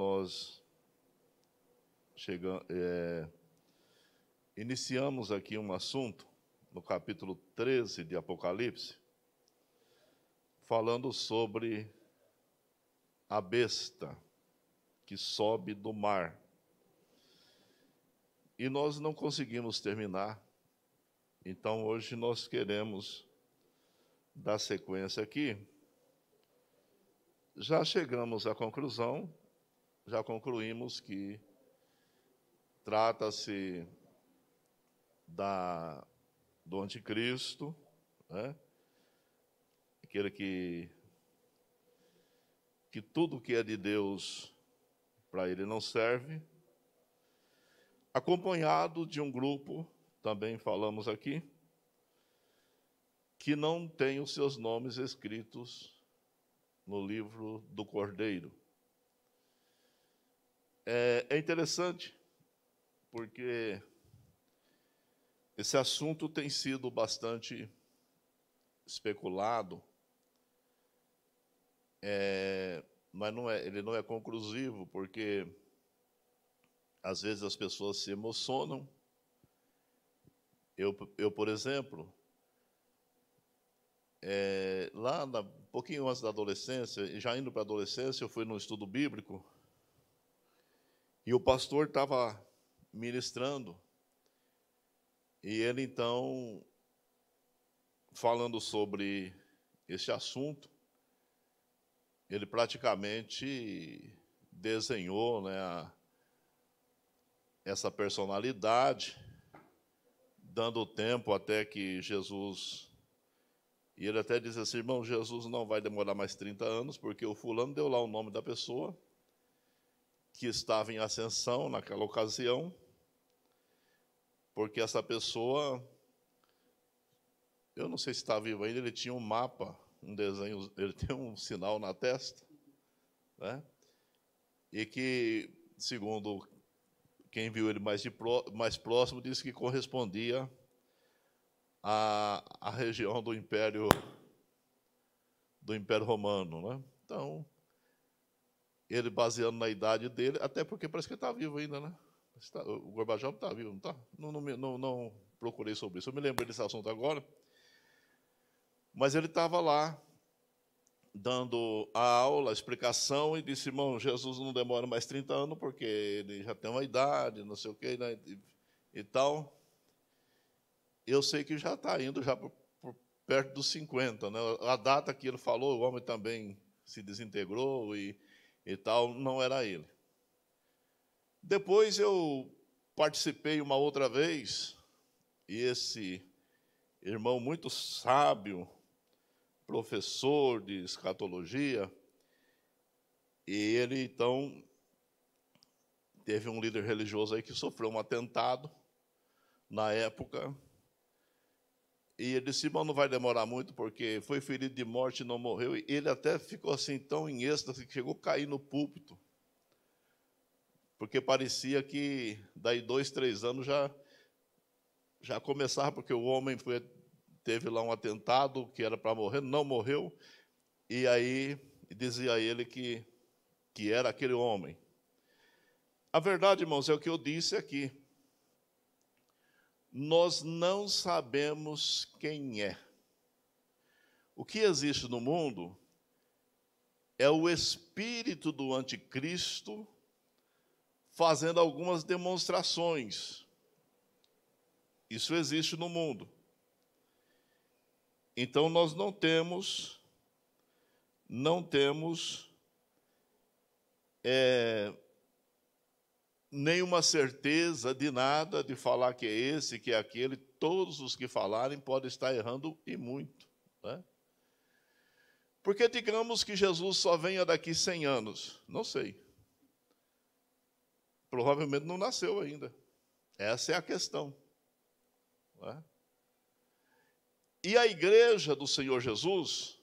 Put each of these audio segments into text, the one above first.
Nós chegamos, é, iniciamos aqui um assunto no capítulo 13 de Apocalipse, falando sobre a besta que sobe do mar. E nós não conseguimos terminar, então hoje nós queremos dar sequência aqui. Já chegamos à conclusão, já concluímos que trata-se da do anticristo, né? aquele que que tudo que é de Deus para ele não serve, acompanhado de um grupo, também falamos aqui, que não tem os seus nomes escritos no livro do Cordeiro. É, é interessante, porque esse assunto tem sido bastante especulado, é, mas não é, ele não é conclusivo, porque às vezes as pessoas se emocionam. Eu, eu por exemplo, é, lá na, um pouquinho antes da adolescência, já indo para a adolescência, eu fui num estudo bíblico e o pastor estava ministrando e ele então falando sobre esse assunto, ele praticamente desenhou né, a, essa personalidade, dando tempo até que Jesus. E ele até diz assim: irmão, Jesus não vai demorar mais 30 anos, porque o fulano deu lá o nome da pessoa que estava em ascensão naquela ocasião, porque essa pessoa, eu não sei se está vivo ainda, ele tinha um mapa um desenho, ele tem um sinal na testa, né? E que, segundo quem viu ele mais, de pro, mais próximo, disse que correspondia à, à região do Império do Império Romano, né? Então, ele baseando na idade dele, até porque parece que ele está vivo ainda, né? Tá, o Gorbachev está vivo, não está? Não, não, não, procurei sobre isso. Eu me lembrei desse assunto agora. Mas ele estava lá, dando a aula, a explicação, e disse, irmão, Jesus não demora mais 30 anos, porque ele já tem uma idade, não sei o quê, né, e, e tal. Eu sei que já está indo já por, por, perto dos 50. Né? A data que ele falou, o homem também se desintegrou e, e tal, não era ele. Depois eu participei uma outra vez, e esse irmão muito sábio, professor de escatologia, e ele então teve um líder religioso aí que sofreu um atentado na época. E ele disse: Irmão, não vai demorar muito, porque foi ferido de morte e não morreu. E ele até ficou assim tão em êxtase que chegou a cair no púlpito. Porque parecia que daí dois, três anos já, já começava, porque o homem foi teve lá um atentado que era para morrer, não morreu, e aí dizia ele que, que era aquele homem. A verdade, irmãos, é o que eu disse aqui. Nós não sabemos quem é. O que existe no mundo é o espírito do anticristo fazendo algumas demonstrações. Isso existe no mundo. Então nós não temos, não temos é, nenhuma certeza de nada, de falar que é esse, que é aquele. Todos os que falarem podem estar errando e muito. Né? Porque digamos que Jesus só venha daqui 100 anos. Não sei. Provavelmente não nasceu ainda. Essa é a questão. Não é? E a igreja do Senhor Jesus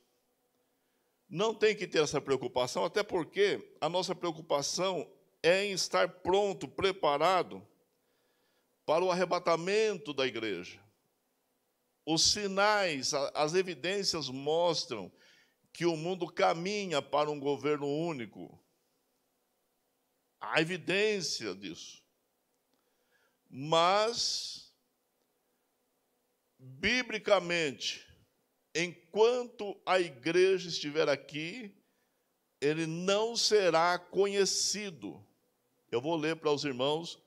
não tem que ter essa preocupação, até porque a nossa preocupação é em estar pronto, preparado para o arrebatamento da igreja. Os sinais, as evidências mostram que o mundo caminha para um governo único. há evidência disso. Mas, biblicamente, enquanto a igreja estiver aqui, ele não será conhecido. Eu vou ler para os irmãos,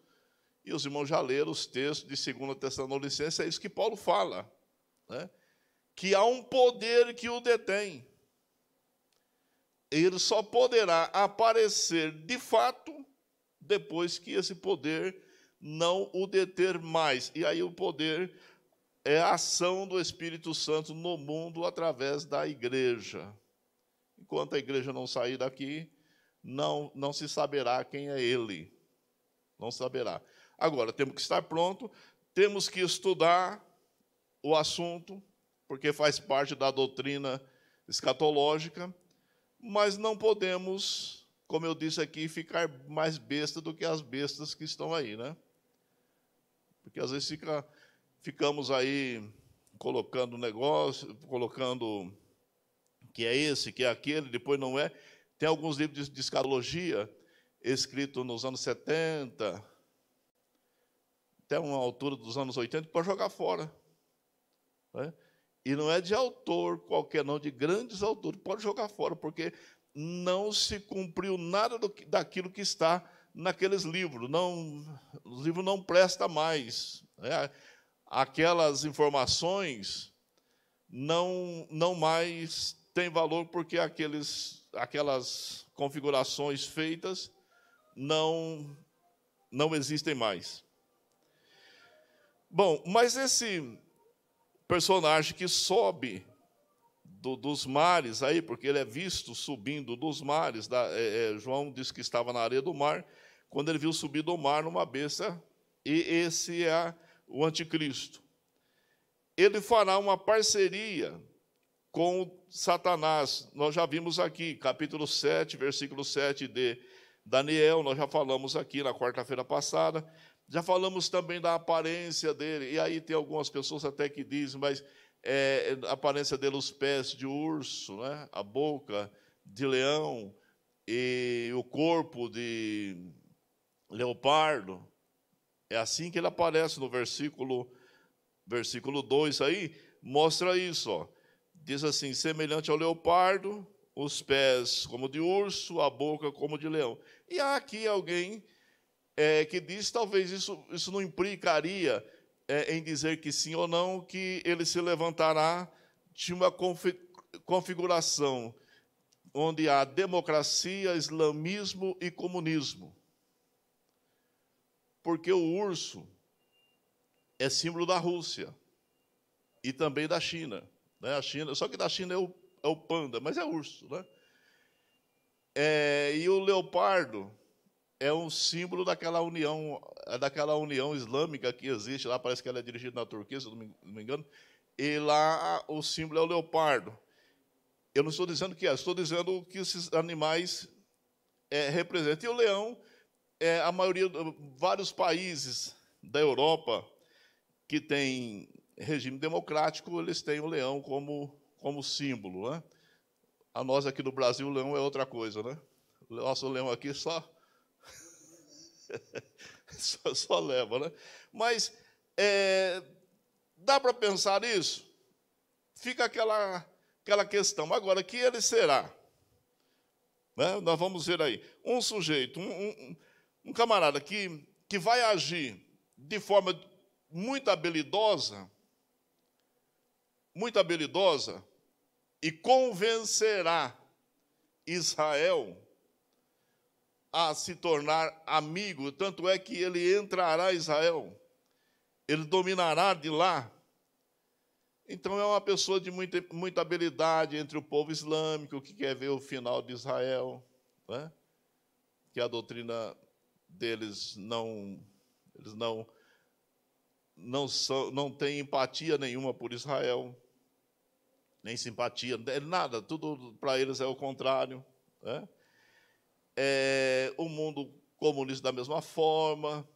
e os irmãos já leram os textos de 2 Tessalonicenses, é isso que Paulo fala, né? que há um poder que o detém. Ele só poderá aparecer de fato depois que esse poder não o deter mais. E aí o poder é a ação do Espírito Santo no mundo através da igreja. Enquanto a igreja não sair daqui, não, não se saberá quem é ele. Não saberá. Agora, temos que estar pronto, temos que estudar o assunto, porque faz parte da doutrina escatológica, mas não podemos, como eu disse aqui, ficar mais besta do que as bestas que estão aí, né? Porque às vezes fica, ficamos aí colocando negócio, colocando que é esse, que é aquele, depois não é. Tem alguns livros de, de escatologia escritos nos anos 70, até uma altura dos anos 80, para jogar fora. Né? E não é de autor qualquer, não, de grandes autores, pode jogar fora, porque não se cumpriu nada do, daquilo que está naqueles livros. Não, os livros não presta mais. Né? Aquelas informações não, não mais têm valor porque aqueles, aquelas configurações feitas não, não existem mais. Bom, mas esse personagem que sobe do, dos mares aí, porque ele é visto subindo dos mares. Da, é, é, João disse que estava na areia do mar, quando ele viu subir do mar numa besta, e esse é o anticristo. Ele fará uma parceria com Satanás. Nós já vimos aqui, capítulo 7, versículo 7 de Daniel, nós já falamos aqui na quarta-feira passada. Já falamos também da aparência dele, e aí tem algumas pessoas até que dizem, mas é, a aparência dele, os pés de urso, né? a boca de leão e o corpo de leopardo. É assim que ele aparece no versículo versículo 2 aí, mostra isso, ó. Diz assim: semelhante ao leopardo, os pés como de urso, a boca como de leão. E há aqui alguém é, que diz talvez isso, isso não implicaria é, em dizer que sim ou não, que ele se levantará de uma configuração onde há democracia, islamismo e comunismo porque o urso é símbolo da Rússia e também da China. Né? A China só que da China é o, é o panda, mas é urso. Né? É, e o leopardo é um símbolo daquela união, daquela união islâmica que existe lá, parece que ela é dirigida na Turquia, se não me, não me engano, e lá o símbolo é o leopardo. Eu não estou dizendo que é, estou dizendo que esses animais é, representam. E o leão é, a maioria, vários países da Europa que têm regime democrático, eles têm o leão como, como símbolo. Né? A nós aqui no Brasil, o leão é outra coisa. Né? O nosso leão aqui só, só, só, leva. Né? Mas é, dá para pensar isso? Fica aquela, aquela questão. Agora, que ele será? Né? Nós vamos ver aí. Um sujeito, um, um um camarada que, que vai agir de forma muito habilidosa, muito habilidosa, e convencerá Israel a se tornar amigo, tanto é que ele entrará em Israel, ele dominará de lá. Então é uma pessoa de muita, muita habilidade entre o povo islâmico que quer ver o final de Israel, né? que a doutrina deles não eles não não são não têm empatia nenhuma por Israel, nem simpatia, nada, tudo para eles é o contrário. Né? É, o mundo comunista da mesma forma.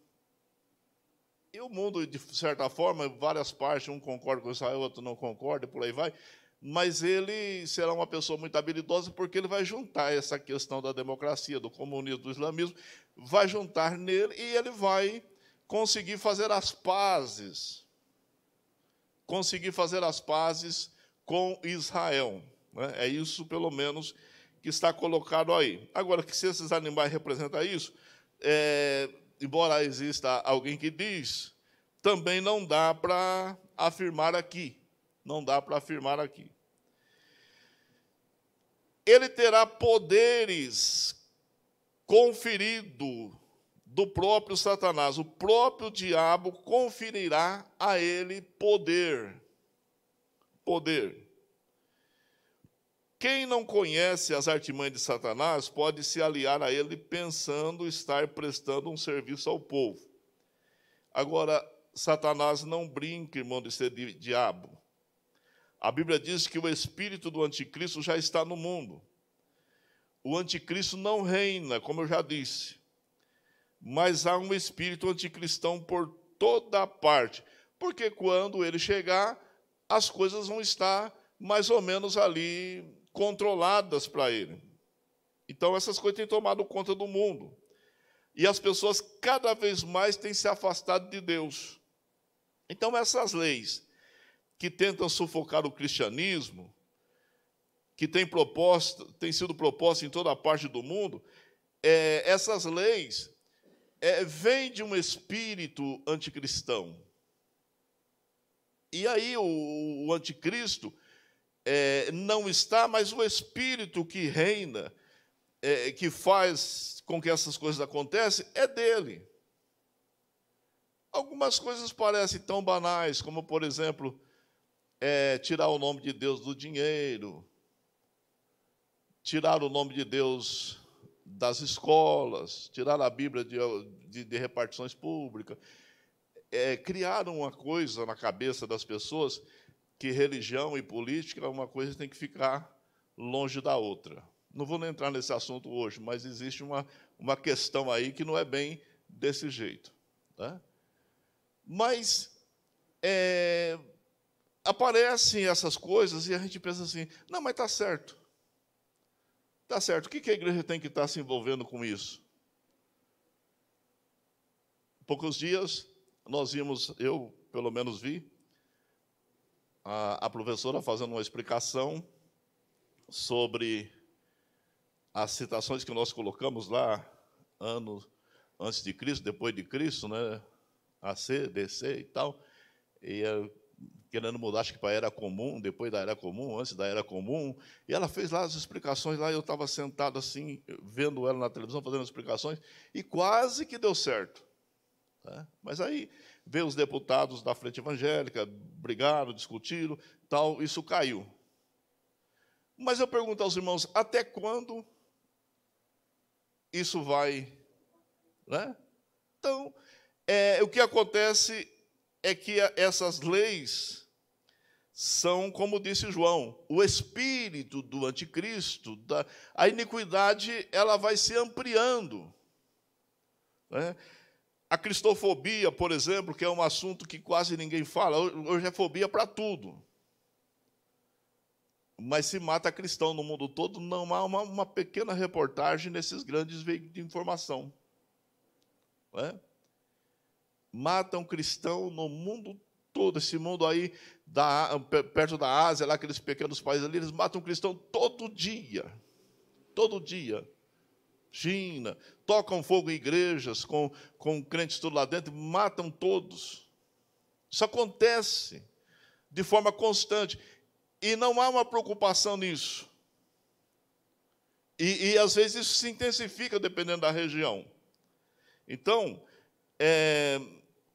E o mundo, de certa forma, várias partes, um concorda com Israel, outro não concorda, por aí vai. mas ele será uma pessoa muito habilidosa porque ele vai juntar essa questão da democracia, do comunismo, do islamismo, vai juntar nele e ele vai conseguir fazer as pazes, conseguir fazer as pazes com Israel. Né? É isso, pelo menos, que está colocado aí. Agora, que se esses animais representam isso, é, embora exista alguém que diz, também não dá para afirmar aqui. Não dá para afirmar aqui. Ele terá poderes conferido do próprio Satanás. O próprio diabo conferirá a ele poder. Poder. Quem não conhece as artimanhas de Satanás pode se aliar a ele pensando estar prestando um serviço ao povo. Agora, Satanás não brinca, irmão, de ser diabo. A Bíblia diz que o espírito do anticristo já está no mundo. O anticristo não reina, como eu já disse, mas há um espírito anticristão por toda parte, porque quando ele chegar, as coisas vão estar mais ou menos ali controladas para ele. Então, essas coisas têm tomado conta do mundo. E as pessoas cada vez mais têm se afastado de Deus. Então, essas leis que tentam sufocar o cristianismo, que têm, proposta, sido propostas em toda a parte do mundo, é, essas leis é, vêm de um espírito anticristão. E aí o, o anticristo é, não está, mas o Espírito que reina, é, que faz com que essas coisas aconteçam, é dele. Algumas coisas parecem tão banais, como, por exemplo, é, tirar o nome de Deus do dinheiro, tirar o nome de Deus das escolas, tirar a Bíblia de, de, de repartições públicas, é, criar uma coisa na cabeça das pessoas que religião e política, uma coisa tem que ficar longe da outra. Não vou entrar nesse assunto hoje, mas existe uma, uma questão aí que não é bem desse jeito. Né? Mas é, aparecem essas coisas e a gente pensa assim: não, mas está certo. Está certo. O que, que a igreja tem que estar tá se envolvendo com isso? Poucos dias nós vimos, eu pelo menos vi, a, a professora fazendo uma explicação sobre as citações que nós colocamos lá, anos antes de Cristo, depois de Cristo, né? AC, DC e tal, e querendo mudar, acho que para a era comum, depois da era comum, antes da era comum, e ela fez lá as explicações, lá eu estava sentado assim, vendo ela na televisão, fazendo as explicações, e quase que deu certo. Tá? Mas aí veio os deputados da frente evangélica, brigaram, discutiram, tal, isso caiu. Mas eu pergunto aos irmãos, até quando isso vai? Né? Então, é, o que acontece é que essas leis são, como disse João, o espírito do anticristo, da, a iniquidade ela vai se ampliando. Né? A cristofobia, por exemplo, que é um assunto que quase ninguém fala, hoje é fobia para tudo. Mas se mata cristão no mundo todo, não há uma, uma pequena reportagem nesses grandes veículos de informação. É? Matam cristão no mundo todo, esse mundo aí, da, perto da Ásia, lá aqueles pequenos países ali, eles matam cristão todo dia. Todo dia. China, tocam fogo em igrejas com, com crentes tudo lá dentro, matam todos. Isso acontece de forma constante. E não há uma preocupação nisso. E, e às vezes isso se intensifica dependendo da região. Então, é,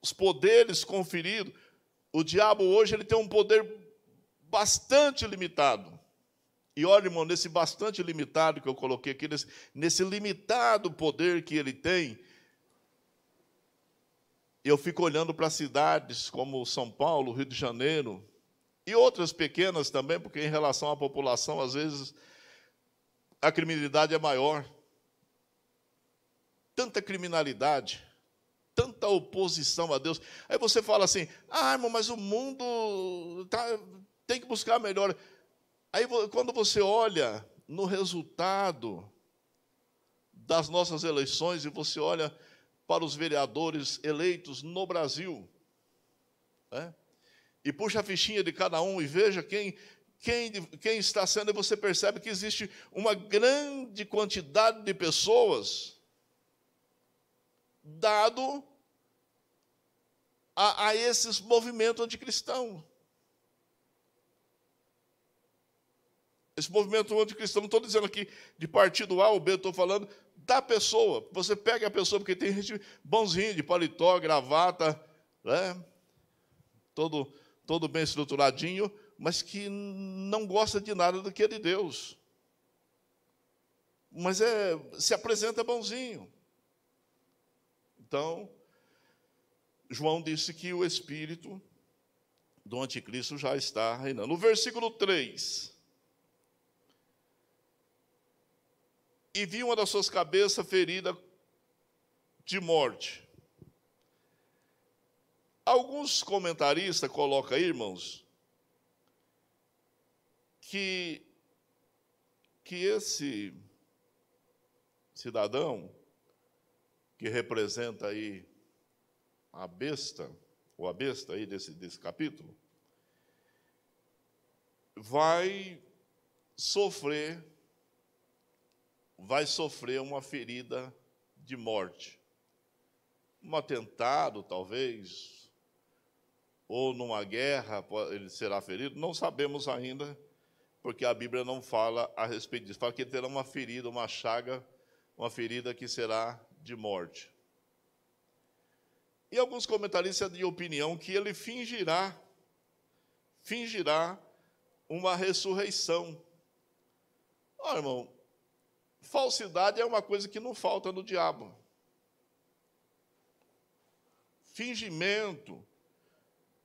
os poderes conferidos, o diabo hoje ele tem um poder bastante limitado. E olha, irmão, nesse bastante limitado que eu coloquei aqui, nesse, nesse limitado poder que ele tem, eu fico olhando para cidades como São Paulo, Rio de Janeiro, e outras pequenas também, porque em relação à população, às vezes, a criminalidade é maior. Tanta criminalidade, tanta oposição a Deus. Aí você fala assim: ah, irmão, mas o mundo tá, tem que buscar melhor. Aí, quando você olha no resultado das nossas eleições e você olha para os vereadores eleitos no Brasil, né? e puxa a fichinha de cada um e veja quem, quem, quem está sendo, e você percebe que existe uma grande quantidade de pessoas dado a, a esses movimentos anticristãos. Esse movimento anticristão, não estou dizendo aqui de partido A ou B, estou falando da pessoa. Você pega a pessoa, porque tem gente bonzinho, de paletó, gravata, né? todo, todo bem estruturadinho, mas que não gosta de nada do que é de Deus. Mas é, se apresenta bonzinho. Então, João disse que o espírito do anticristo já está reinando. No versículo 3. E vi uma das suas cabeças ferida de morte. Alguns comentaristas colocam aí, irmãos, que, que esse cidadão que representa aí a besta, ou a besta aí desse, desse capítulo, vai sofrer, vai sofrer uma ferida de morte. Um atentado, talvez, ou numa guerra ele será ferido, não sabemos ainda, porque a Bíblia não fala a respeito disso. Fala que ele terá uma ferida, uma chaga, uma ferida que será de morte. E alguns comentaristas de opinião que ele fingirá, fingirá uma ressurreição. Oh, irmão, falsidade é uma coisa que não falta no diabo. Fingimento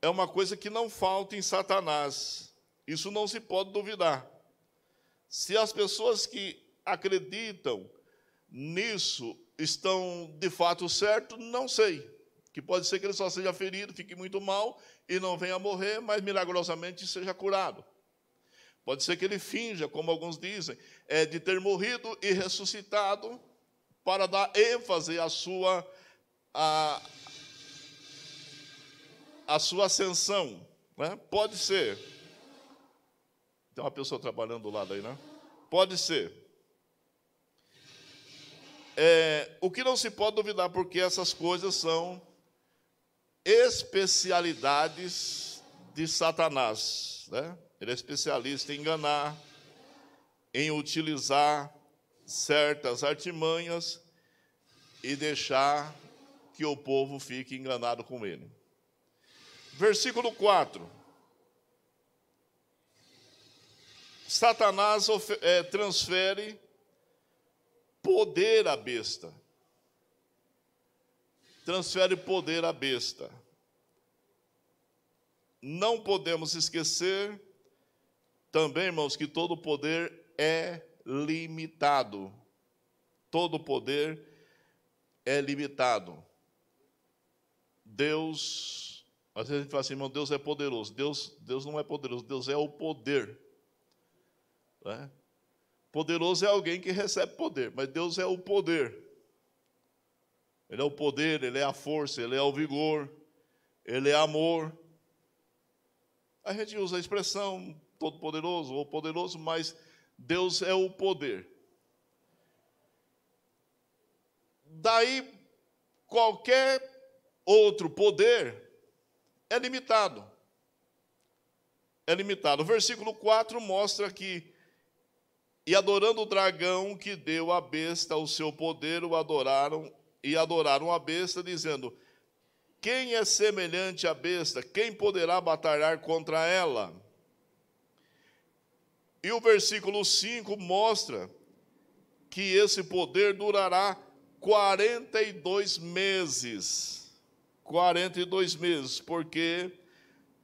é uma coisa que não falta em Satanás. Isso não se pode duvidar. Se as pessoas que acreditam nisso estão de fato certo, não sei que pode ser que ele só seja ferido, fique muito mal e não venha a morrer, mas milagrosamente seja curado. Pode ser que ele finja, como alguns dizem, é, de ter morrido e ressuscitado para dar ênfase à sua, à, à sua ascensão. Né? Pode ser. Tem uma pessoa trabalhando do lado aí, né? Pode ser. É, o que não se pode duvidar, porque essas coisas são especialidades de Satanás. Né? Ele é especialista em enganar, em utilizar certas artimanhas e deixar que o povo fique enganado com ele. Versículo 4. Satanás é, transfere poder à besta transfere poder à besta. Não podemos esquecer também, irmãos, que todo poder é limitado. Todo poder é limitado. Deus, às vezes a gente fala assim, irmão, Deus é poderoso. Deus, Deus não é poderoso, Deus é o poder. Né? Poderoso é alguém que recebe poder, mas Deus é o poder. Ele é o poder, Ele é a força, Ele é o vigor, Ele é amor. A gente usa a expressão todo-poderoso ou poderoso, mas Deus é o poder. Daí, qualquer outro poder é limitado. É limitado. O versículo 4 mostra que, e adorando o dragão que deu à besta o seu poder, o adoraram e adoraram a besta, dizendo: Quem é semelhante à besta? Quem poderá batalhar contra ela? E o versículo 5 mostra que esse poder durará 42 meses. 42 meses, porque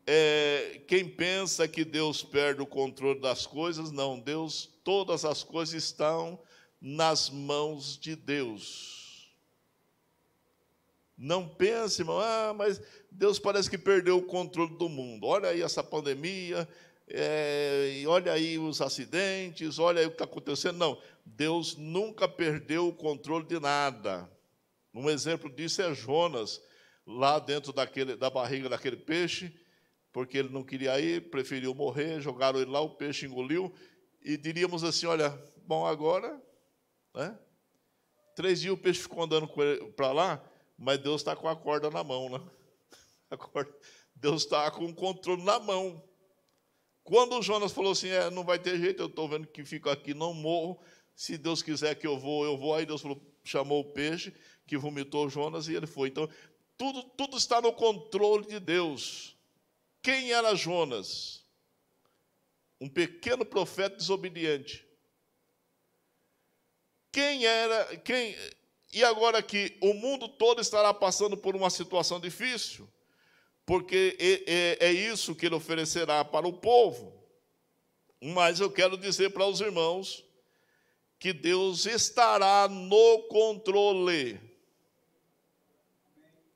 é, quem pensa que Deus perde o controle das coisas, não, Deus, todas as coisas estão nas mãos de Deus. Não pense, irmão, ah, mas Deus parece que perdeu o controle do mundo. Olha aí essa pandemia, é, e olha aí os acidentes, olha aí o que está acontecendo. Não, Deus nunca perdeu o controle de nada. Um exemplo disso é Jonas, lá dentro daquele, da barriga daquele peixe, porque ele não queria ir, preferiu morrer, jogaram ele lá, o peixe engoliu, e diríamos assim: olha, bom, agora, né? Três dias o peixe ficou andando para lá, mas Deus está com a corda na mão, né? Corda, Deus está com o controle na mão. Quando Jonas falou assim, é, não vai ter jeito, eu estou vendo que fico aqui, não morro. Se Deus quiser que eu vou, eu vou. Aí Deus falou, chamou o peixe, que vomitou Jonas e ele foi. Então, tudo, tudo está no controle de Deus. Quem era Jonas? Um pequeno profeta desobediente. Quem era, quem, e agora que o mundo todo estará passando por uma situação difícil, porque é, é, é isso que ele oferecerá para o povo. Mas eu quero dizer para os irmãos que Deus estará no controle.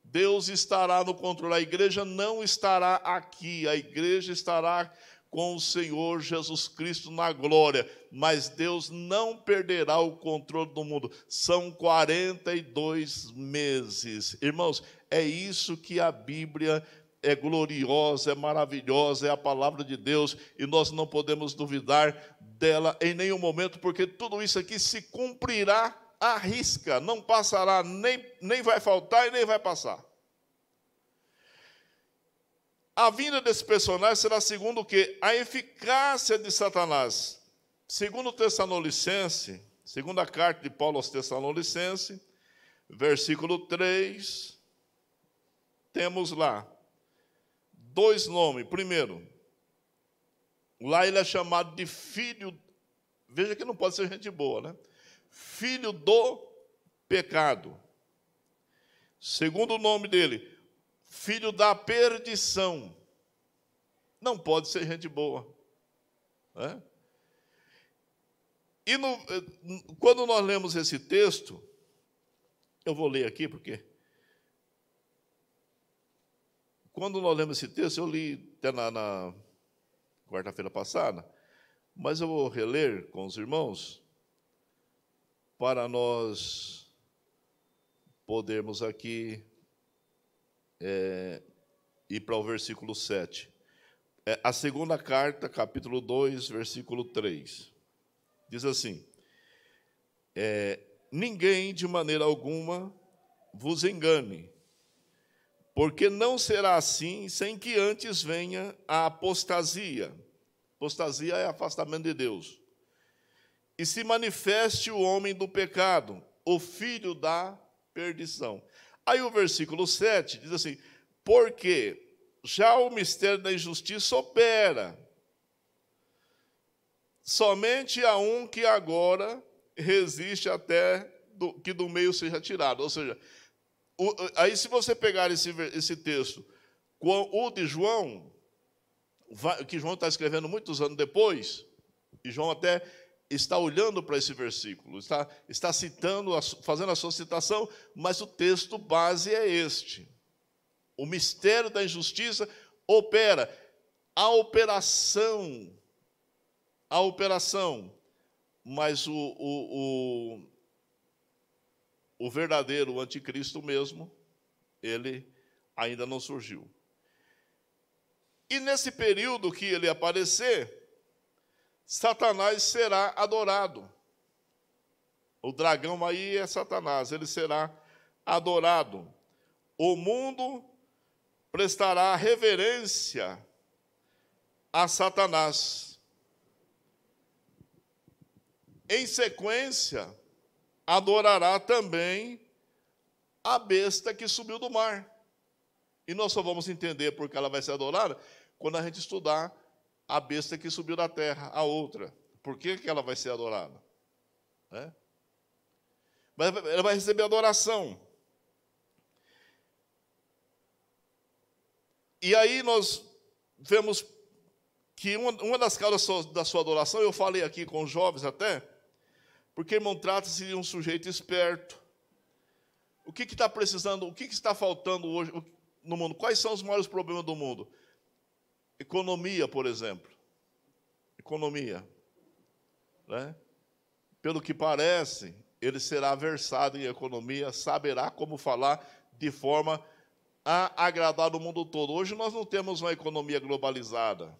Deus estará no controle. A igreja não estará aqui, a igreja estará com o Senhor Jesus Cristo na glória, mas Deus não perderá o controle do mundo. São 42 meses. Irmãos, é isso que a Bíblia é gloriosa, é maravilhosa, é a palavra de Deus e nós não podemos duvidar dela em nenhum momento, porque tudo isso aqui se cumprirá à risca, não passará, nem, nem vai faltar e nem vai passar. A vinda desse personagem será segundo o que? A eficácia de Satanás. Segundo o Tessalonicense, segunda carta de Paulo aos Tessalonicenses, versículo 3, temos lá dois nomes. Primeiro, lá ele é chamado de filho, veja que não pode ser gente boa, né? Filho do pecado. Segundo o nome dele, filho da perdição. Não pode ser gente boa. Né? E no, quando nós lemos esse texto, eu vou ler aqui porque quando nós lemos esse texto, eu li até na, na quarta-feira passada, mas eu vou reler com os irmãos para nós podermos aqui é, ir para o versículo 7. É, a segunda carta, capítulo 2, versículo 3. Diz assim: é, Ninguém de maneira alguma vos engane porque não será assim sem que antes venha a apostasia. Apostasia é afastamento de Deus. E se manifeste o homem do pecado, o filho da perdição. Aí o versículo 7 diz assim: Porque já o mistério da injustiça opera, somente a um que agora resiste até do, que do meio seja tirado. Ou seja, o, aí, se você pegar esse, esse texto o de João, que João está escrevendo muitos anos depois, e João até está olhando para esse versículo, está, está citando, fazendo a sua citação, mas o texto base é este. O mistério da injustiça opera. A operação, a operação, mas o, o, o o verdadeiro anticristo mesmo, ele ainda não surgiu. E nesse período que ele aparecer, Satanás será adorado. O dragão aí é Satanás, ele será adorado. O mundo prestará reverência a Satanás. Em sequência, adorará também a besta que subiu do mar. E nós só vamos entender porque ela vai ser adorada quando a gente estudar a besta que subiu da terra, a outra. Por que, que ela vai ser adorada? É? Mas ela vai receber adoração. E aí nós vemos que uma, uma das causas da sua adoração, eu falei aqui com os jovens até, porque, irmão, trata-se de um sujeito esperto. O que está precisando, o que, que está faltando hoje no mundo? Quais são os maiores problemas do mundo? Economia, por exemplo. economia. Né? Pelo que parece, ele será versado em economia, saberá como falar de forma a agradar o mundo todo. Hoje nós não temos uma economia globalizada.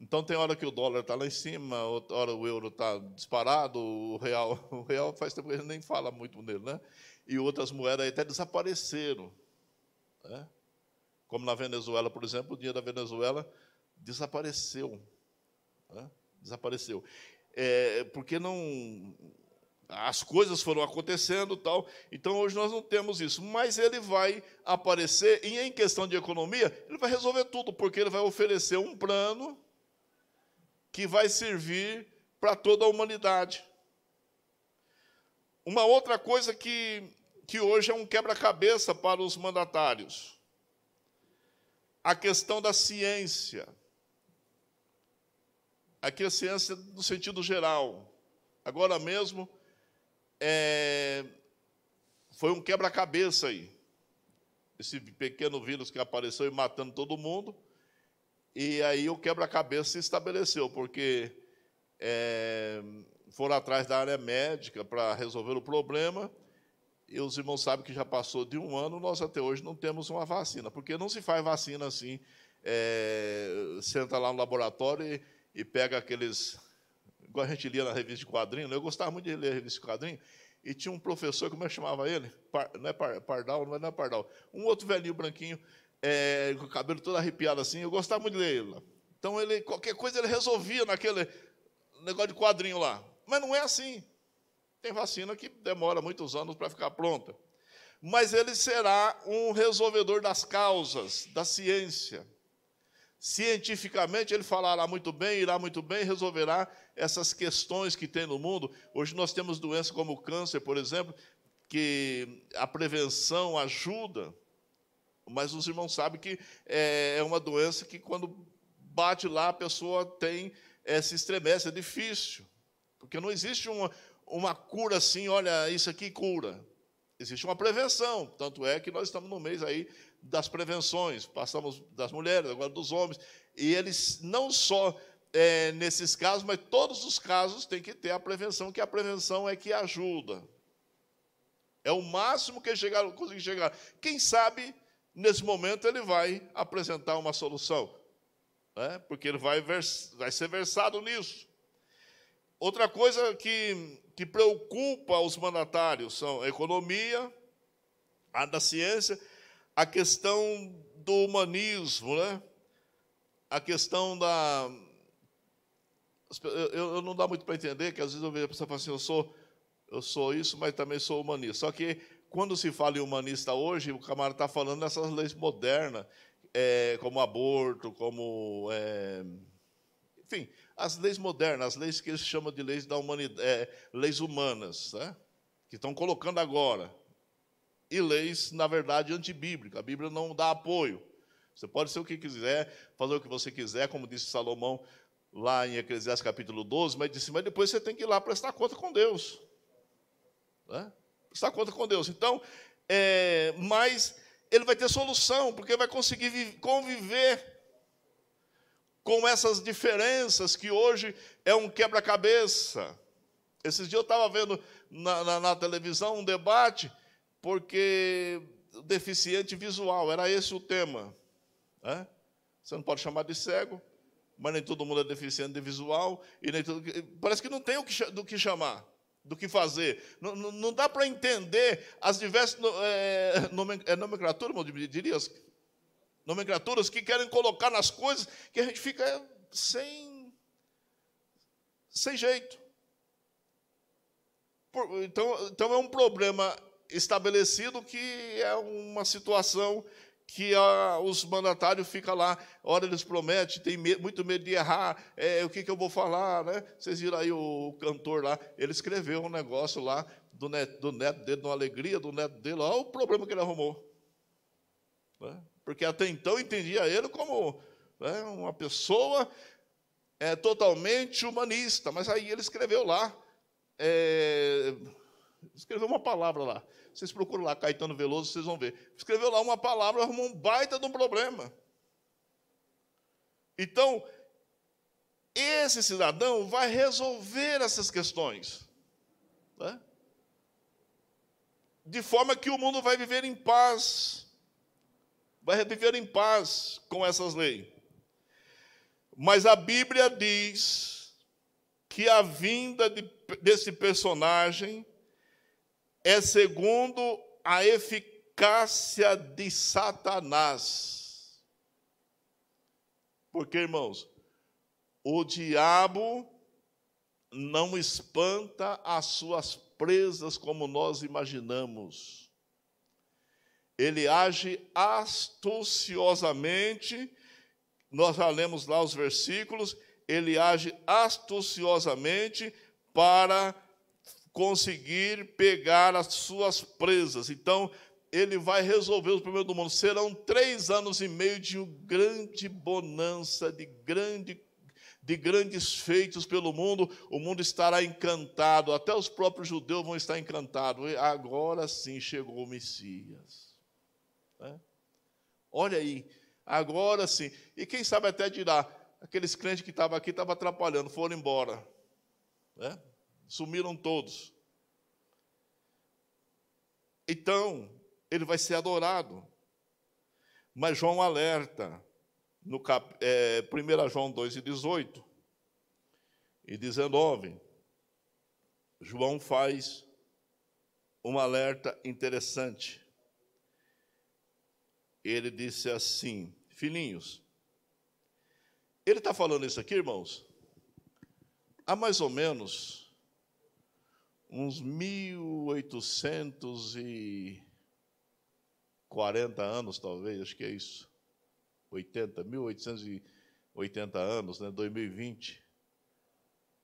Então tem hora que o dólar está lá em cima, outra hora o euro está disparado, o real, o real faz tempo que a gente nem fala muito nele, né? E outras moedas até desapareceram. Né? Como na Venezuela, por exemplo, o dinheiro da Venezuela desapareceu. Né? Desapareceu. É, porque não as coisas foram acontecendo tal. Então hoje nós não temos isso, mas ele vai aparecer e em questão de economia, ele vai resolver tudo, porque ele vai oferecer um plano que vai servir para toda a humanidade. Uma outra coisa que, que hoje é um quebra-cabeça para os mandatários, a questão da ciência. Aqui a ciência no sentido geral. Agora mesmo, é, foi um quebra-cabeça aí. Esse pequeno vírus que apareceu e matando todo mundo. E aí o quebra-cabeça se estabeleceu, porque é, foram atrás da área médica para resolver o problema. E os irmãos sabem que já passou de um ano, nós até hoje não temos uma vacina, porque não se faz vacina assim. É, senta lá no laboratório e, e pega aqueles igual a gente lia na revista de quadrinho, né? eu gostava muito de ler a revista de quadrinho, e tinha um professor, como é que chamava ele? Par, não é Pardal, não é Pardal. Um outro velhinho branquinho, é, com o cabelo todo arrepiado assim, eu gostava muito de ler ele. Então, ele, qualquer coisa ele resolvia naquele negócio de quadrinho lá. Mas não é assim. Tem vacina que demora muitos anos para ficar pronta. Mas ele será um resolvedor das causas, da ciência. Cientificamente, ele falará muito bem, irá muito bem, resolverá essas questões que tem no mundo. Hoje nós temos doenças como o câncer, por exemplo, que a prevenção ajuda, mas os irmãos sabem que é, é uma doença que, quando bate lá, a pessoa tem, é, se estremece, é difícil, porque não existe uma, uma cura assim, olha, isso aqui cura. Existe uma prevenção, tanto é que nós estamos no mês aí das prevenções, passamos das mulheres, agora dos homens, e eles não só é, nesses casos, mas todos os casos tem que ter a prevenção, que a prevenção é que ajuda. É o máximo que chegar, conseguir chegar. Quem sabe, nesse momento, ele vai apresentar uma solução, né? porque ele vai, vers, vai ser versado nisso. Outra coisa que, que preocupa os mandatários são a economia, a da ciência a questão do humanismo, né? a questão da. Eu, eu não dá muito para entender, que às vezes eu vejo a pessoa falar assim: eu sou, eu sou isso, mas também sou humanista. Só que quando se fala em humanista hoje, o camarada está falando dessas leis modernas, é, como aborto, como. É, enfim, as leis modernas, as leis que eles chamam de leis da humanidade, é, leis humanas, né? que estão colocando agora e leis, na verdade, antibíblicas. A Bíblia não dá apoio. Você pode ser o que quiser, fazer o que você quiser, como disse Salomão lá em Eclesiastes capítulo 12, mas disse, mas depois você tem que ir lá prestar conta com Deus. Né? Prestar conta com Deus. Então, é, mas ele vai ter solução, porque vai conseguir conviver com essas diferenças que hoje é um quebra-cabeça. Esses dias eu estava vendo na, na, na televisão um debate porque deficiente visual, era esse o tema. Né? Você não pode chamar de cego, mas nem todo mundo é deficiente de visual, e nem todo, parece que não tem o que, do que chamar, do que fazer. Não, não, não dá para entender as diversas é, é nomenclaturas, diria, nomenclaturas que querem colocar nas coisas que a gente fica sem, sem jeito. Então, então é um problema estabelecido que é uma situação que a, os mandatários ficam lá, hora eles prometem, tem muito medo de errar, é, o que, que eu vou falar, né? Vocês viram aí o cantor lá, ele escreveu um negócio lá do neto, do neto dele, uma alegria do neto dele, olha o problema que ele arrumou. Né? Porque até então entendia ele como né, uma pessoa é, totalmente humanista, mas aí ele escreveu lá, é, escreveu uma palavra lá, vocês procuram lá Caetano Veloso, vocês vão ver. Escreveu lá uma palavra, arrumou um baita de um problema. Então, esse cidadão vai resolver essas questões. Né? De forma que o mundo vai viver em paz. Vai viver em paz com essas leis. Mas a Bíblia diz que a vinda de, desse personagem é segundo a eficácia de Satanás. Porque, irmãos, o diabo não espanta as suas presas como nós imaginamos. Ele age astuciosamente nós já lemos lá os versículos, ele age astuciosamente para conseguir pegar as suas presas. Então, ele vai resolver os problemas do mundo. Serão três anos e meio de grande bonança, de, grande, de grandes feitos pelo mundo. O mundo estará encantado, até os próprios judeus vão estar encantados. Agora sim chegou o Messias. É? Olha aí, Agora sim. E quem sabe até dirá, aqueles crentes que estavam aqui estavam atrapalhando, foram embora. Né? Sumiram todos. Então, ele vai ser adorado. Mas João alerta, no cap, é, 1 João 2 e 18 e 19, João faz um alerta interessante. Ele disse assim: Filhinhos, ele está falando isso aqui, irmãos, há mais ou menos uns 1840 anos, talvez, acho que é isso. 80, 1880 anos, né, 2020.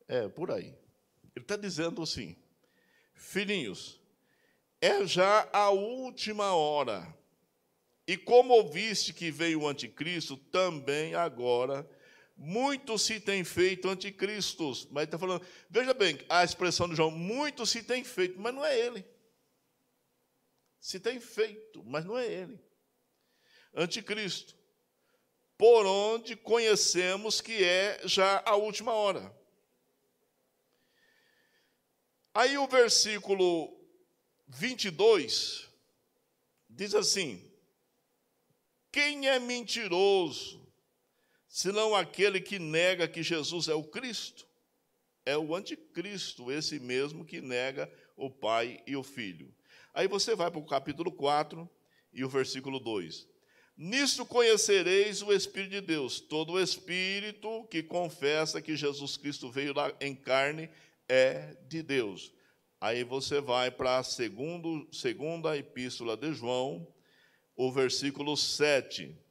É, por aí. Ele está dizendo assim: Filhinhos, é já a última hora. E como ouviste que veio o anticristo, também agora muitos se têm feito anticristos. Mas está falando, veja bem, a expressão de João, muitos se têm feito, mas não é ele. Se tem feito, mas não é ele. Anticristo. Por onde conhecemos que é já a última hora. Aí o versículo 22 diz assim: quem é mentiroso, senão aquele que nega que Jesus é o Cristo? É o anticristo, esse mesmo que nega o Pai e o Filho. Aí você vai para o capítulo 4 e o versículo 2. Nisto conhecereis o Espírito de Deus. Todo espírito que confessa que Jesus Cristo veio em carne é de Deus. Aí você vai para a segunda epístola de João, o versículo 7.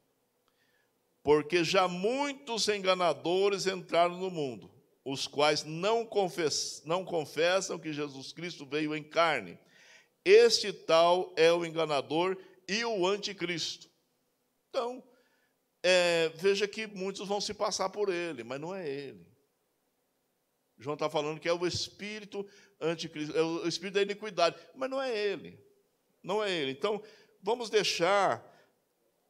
Porque já muitos enganadores entraram no mundo, os quais não, confess, não confessam que Jesus Cristo veio em carne. Este tal é o enganador e o anticristo. Então, é, veja que muitos vão se passar por ele, mas não é ele. João está falando que é o espírito anticristo, é o espírito da iniquidade, mas não é ele. Não é ele. Então, vamos deixar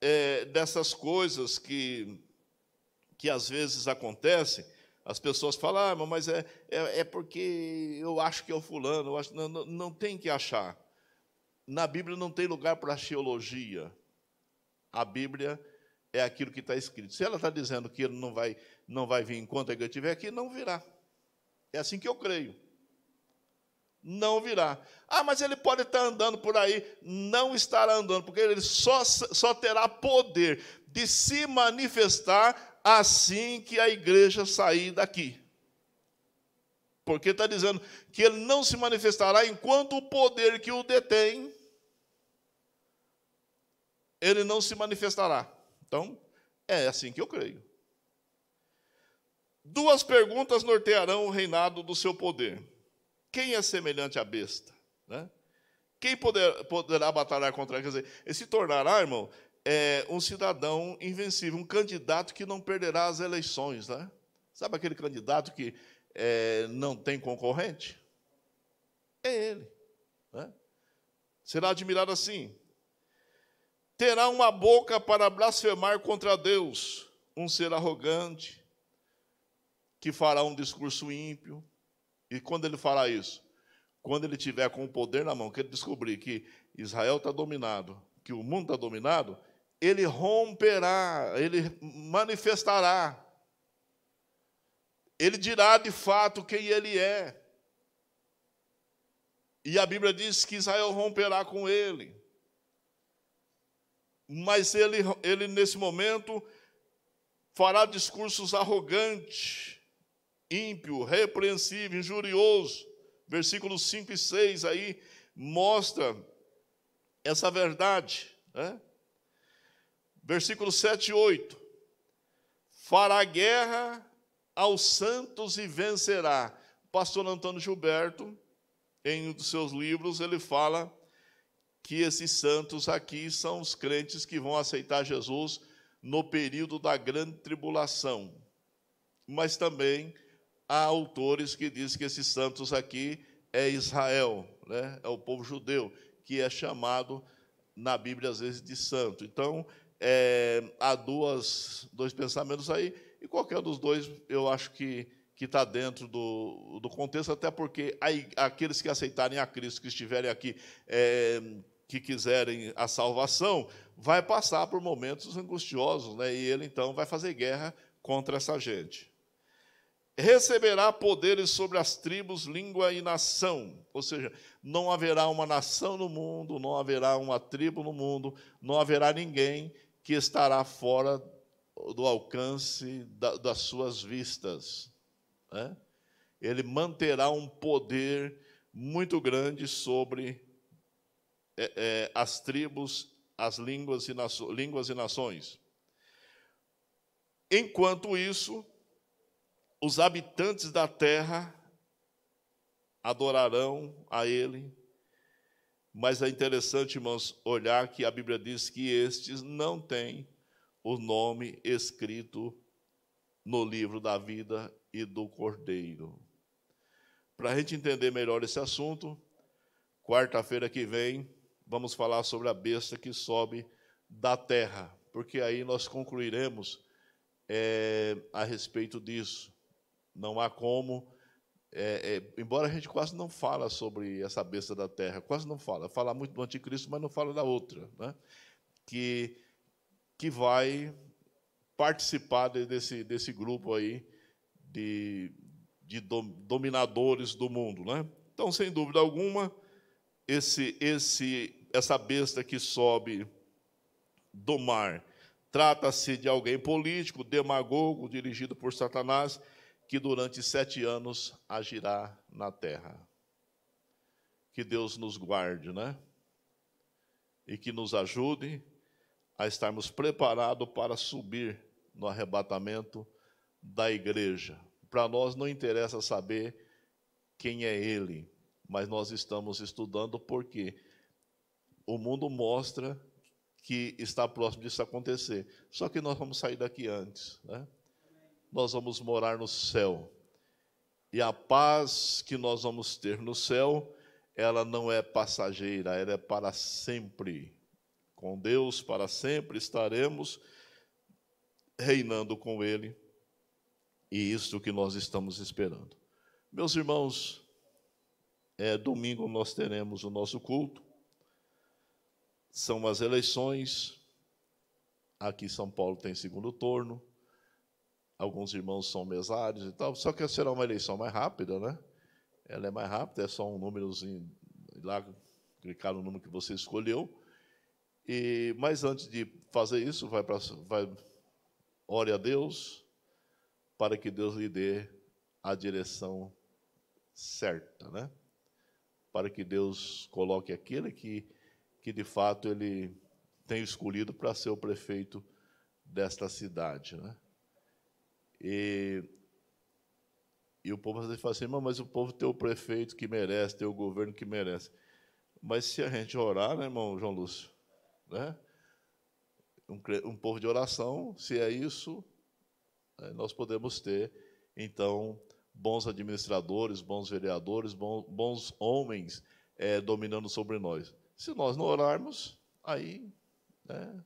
é, dessas coisas que, que às vezes acontecem, as pessoas falam, ah, mas é, é, é porque eu acho que é o fulano, eu acho, não, não, não tem que achar. Na Bíblia não tem lugar para arqueologia. A Bíblia é aquilo que está escrito. Se ela está dizendo que ele não vai, não vai vir enquanto igreja estiver aqui, não virá. É assim que eu creio não virá. Ah, mas ele pode estar andando por aí, não estará andando, porque ele só, só terá poder de se manifestar assim que a igreja sair daqui. Porque está dizendo que ele não se manifestará enquanto o poder que o detém, ele não se manifestará. Então, é assim que eu creio. Duas perguntas nortearão o reinado do seu poder. Quem é semelhante à besta? Né? Quem poder, poderá batalhar contra ele? Quer dizer, ele se tornará, irmão, é, um cidadão invencível, um candidato que não perderá as eleições. Né? Sabe aquele candidato que é, não tem concorrente? É ele. Né? Será admirado assim. Terá uma boca para blasfemar contra Deus, um ser arrogante, que fará um discurso ímpio. E quando ele fará isso? Quando ele tiver com o poder na mão, que ele descobrir que Israel está dominado, que o mundo está dominado, ele romperá, ele manifestará. Ele dirá de fato quem ele é. E a Bíblia diz que Israel romperá com ele. Mas ele, ele nesse momento, fará discursos arrogantes, ímpio, repreensível, injurioso. Versículos 5 e 6 aí mostra essa verdade. Né? Versículos 7 e 8. Fará guerra aos santos e vencerá. pastor Antônio Gilberto, em um dos seus livros, ele fala que esses santos aqui são os crentes que vão aceitar Jesus no período da grande tribulação. Mas também há autores que dizem que esses santos aqui é Israel, né? é o povo judeu, que é chamado na Bíblia às vezes de santo. Então, é, há duas, dois pensamentos aí, e qualquer dos dois eu acho que está dentro do, do contexto, até porque aqueles que aceitarem a Cristo, que estiverem aqui, é, que quiserem a salvação, vai passar por momentos angustiosos, né? e ele então vai fazer guerra contra essa gente. Receberá poderes sobre as tribos, língua e nação, ou seja, não haverá uma nação no mundo, não haverá uma tribo no mundo, não haverá ninguém que estará fora do alcance da, das suas vistas. Né? Ele manterá um poder muito grande sobre é, é, as tribos as línguas e, línguas e nações. Enquanto isso, os habitantes da terra adorarão a Ele. Mas é interessante, irmãos, olhar que a Bíblia diz que estes não têm o nome escrito no livro da vida e do Cordeiro. Para a gente entender melhor esse assunto, quarta-feira que vem, vamos falar sobre a besta que sobe da terra, porque aí nós concluiremos é, a respeito disso. Não há como, é, é, embora a gente quase não fala sobre essa besta da terra, quase não fala, fala muito do anticristo, mas não fala da outra, né? que, que vai participar desse, desse grupo aí de, de dominadores do mundo. Né? Então, sem dúvida alguma, esse, esse, essa besta que sobe do mar trata-se de alguém político, demagogo, dirigido por Satanás, que durante sete anos agirá na terra. Que Deus nos guarde, né? E que nos ajude a estarmos preparados para subir no arrebatamento da igreja. Para nós não interessa saber quem é ele, mas nós estamos estudando porque o mundo mostra que está próximo disso acontecer. Só que nós vamos sair daqui antes, né? Nós vamos morar no céu. E a paz que nós vamos ter no céu, ela não é passageira, ela é para sempre. Com Deus para sempre estaremos reinando com ele. E isso que nós estamos esperando. Meus irmãos, é, domingo nós teremos o nosso culto. São as eleições. Aqui São Paulo tem segundo turno. Alguns irmãos são mesários e tal. Só que será uma eleição mais rápida, né? Ela é mais rápida, é só um númerozinho lá, clicar no número que você escolheu. E, mas antes de fazer isso, vai para vai ore a Deus para que Deus lhe dê a direção certa, né? para que Deus coloque aquele que, que de fato ele tem escolhido para ser o prefeito desta cidade. Né? E, e o povo às vezes fala assim, mas o povo tem o prefeito que merece, tem o governo que merece. Mas se a gente orar, né, irmão João Lúcio? Né? Um, um povo de oração, se é isso, nós podemos ter, então, bons administradores, bons vereadores, bons, bons homens é, dominando sobre nós. Se nós não orarmos, aí, né,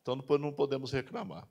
então não podemos reclamar.